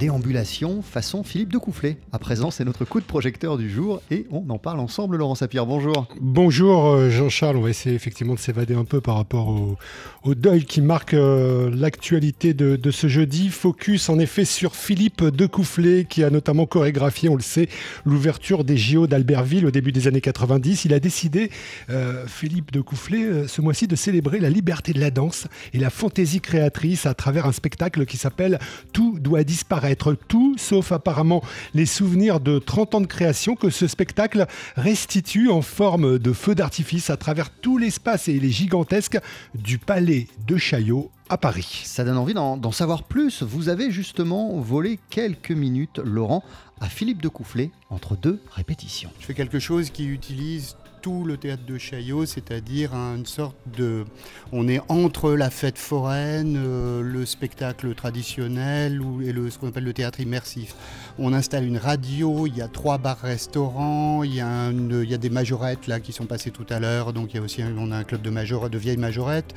déambulation façon Philippe de Coufflet. À présent, c'est notre coup de projecteur du jour et on en parle ensemble, Laurent Sapir. Bonjour. Bonjour euh, Jean-Charles, on va essayer effectivement de s'évader un peu par rapport au, deuil qui marque euh, l'actualité de, ce jeudi. Focus en effet sur Philippe de Coufflet qui a notamment chorégraphié, on le sait, l'ouverture des JO d'Albertville au début des années 90. Il a décidé, euh, Philippe de Coufflet, ce mois-ci de célébrer la liberté de la danse et la fantaisie créatrice à travers un spectacle qui s'appelle Tout doit disparaître. Tout, sauf apparemment les souvenirs de 30 ans de création que ce spectacle restitue en forme de feu d'artifice à travers tout l'espace et les gigantesques du palais de Chaillot à Paris. Ça donne envie d'en savoir plus. Vous avez justement volé quelques minutes, Laurent, à Philippe de Coufflet entre deux répétitions. Je fais quelque chose qui utilise tout le théâtre de Chaillot, c'est-à-dire une sorte de... On est entre la fête foraine, euh, le spectacle traditionnel et le, ce qu'on appelle le théâtre immersif. On installe une radio, il y a trois bars-restaurants, il, il y a des majorettes là qui sont passées tout à l'heure, donc il y a aussi on a un club de, major, de vieilles majorettes.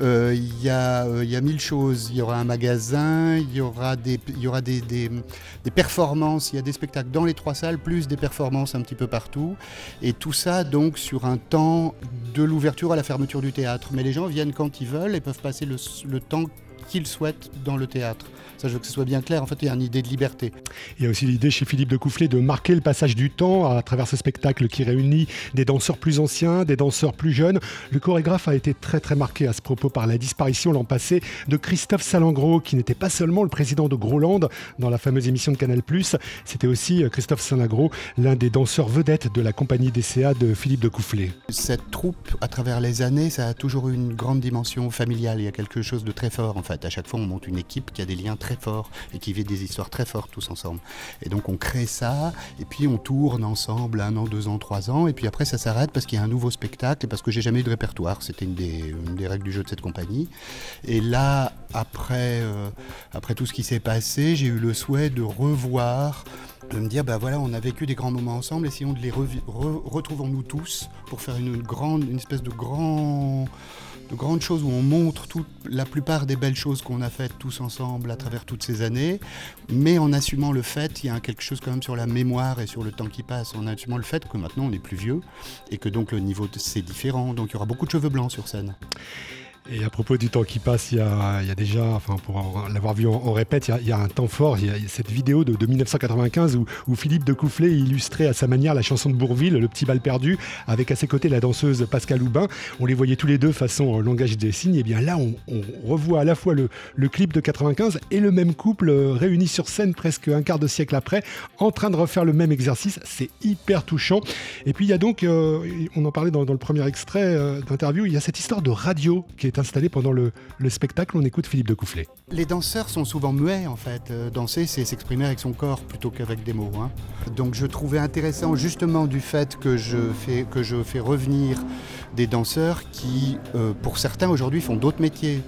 Euh, il, y a, euh, il y a mille choses, il y aura un magasin, il y aura, des, il y aura des, des performances, il y a des spectacles dans les trois salles, plus des performances un petit peu partout. Et tout ça donc sur un temps de l'ouverture à la fermeture du théâtre. Mais les gens viennent quand ils veulent et peuvent passer le temps qu'ils souhaitent dans le théâtre. Ça, je veux que ce soit bien clair. En fait, il y a une idée de liberté. Il y a aussi l'idée chez Philippe de Coufflet de marquer le passage du temps à travers ce spectacle qui réunit des danseurs plus anciens, des danseurs plus jeunes. Le chorégraphe a été très très marqué à ce propos par la disparition l'an passé de Christophe Salengro, qui n'était pas seulement le président de Groland dans la fameuse émission de Canal+, c'était aussi euh, Christophe Salengro, l'un des danseurs vedettes de la compagnie DCA de Philippe de Coufflet. Cette troupe, à travers les années, ça a toujours eu une grande dimension familiale. Il y a quelque chose de très fort en À chaque fois, on monte une équipe qui a des liens très forts et qui vit des histoires très fortes tous ensemble. Et donc, on crée ça, et puis on tourne ensemble un an, deux ans, trois ans, et puis après, ça s'arrête parce qu'il y a un nouveau spectacle et parce que j'ai jamais eu de répertoire. C'était une des, règles du jeu de cette compagnie. Et là, après, euh, après tout ce qui s'est passé, j'ai eu le souhait de revoir de me dire, ben voilà, on a vécu des grands moments ensemble, essayons de les retrouvons-nous tous pour faire une, grande, une espèce de grand de grandes choses où on montre toute, la plupart des belles choses qu'on a faites tous ensemble à travers toutes ces années, mais en assumant le fait, il y a quelque chose quand même sur la mémoire et sur le temps qui passe, en assumant le fait que maintenant on est plus vieux et que donc le niveau c'est différent, donc il y aura beaucoup de cheveux blancs sur scène. Et à propos du temps qui passe, il y a, déjà, enfin pour l'avoir vu en, répète, il y, a, un temps fort. Il y a, cette vidéo de, 1995 où, Philippe de Coufflet illustrait à sa manière la chanson de Bourville, Le petit bal perdu, avec à ses côtés la danseuse Pascal Houbin. On les voyait tous les deux façon langage des signes. Et bien là, on, revoit à la fois le, clip de 95 et le même couple euh, réuni sur scène presque un quart de siècle après, en train de refaire le même exercice. C'est hyper touchant. Et puis il y a donc, euh, on en parlait dans, le premier extrait euh, d'interview, il y a cette histoire de radio qui est installé pendant le, spectacle. On écoute Philippe de Coufflet. Les danseurs sont souvent muets en fait. Euh, danser, c'est s'exprimer avec son corps plutôt qu'avec des mots. Hein. Donc je trouvais intéressant justement du fait que je fais, revenir des danseurs qui, euh, pour certains aujourd'hui, font d'autres métiers.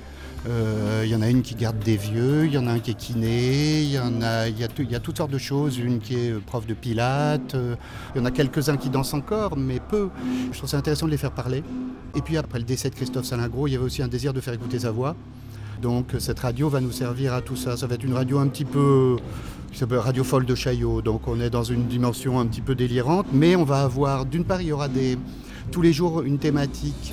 Il euh, y en a une qui garde des vieux, il y en a un qui est kiné, il y, a, toutes sortes de choses, une qui est prof de pilates, il euh, y en a quelques-uns qui dansent encore, mais peu. Je trouve ça intéressant de les faire parler. Et puis après le décès de Christophe Salingro, il y avait aussi un désir de faire écouter sa voix. Donc cette radio va nous servir à tout ça. Ça va être une radio un petit peu qui s'appelle Radio Folle de Chaillot. Donc on est dans une dimension un petit peu délirante, mais on va avoir, d'une part, il y aura des, tous les jours une thématique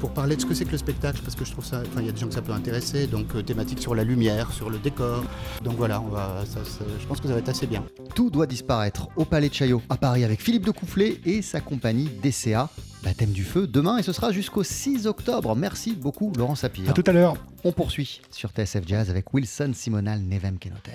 pour parler de ce que c'est que le spectacle, parce que je trouve ça, enfin, il y a des gens que ça peut intéresser, donc euh, thématique sur la lumière, sur le décor. Donc voilà, on va, je pense que ça va être assez bien. Tout doit disparaître au Palais de Chaillot à Paris avec Philippe de Coufflet et sa compagnie DCA. Baptême du feu demain et ce sera jusqu'au 6 octobre. Merci beaucoup Laurent Sapir. À tout à l'heure. On poursuit sur TSF Jazz avec Wilson Simonal Nevem Kenotem.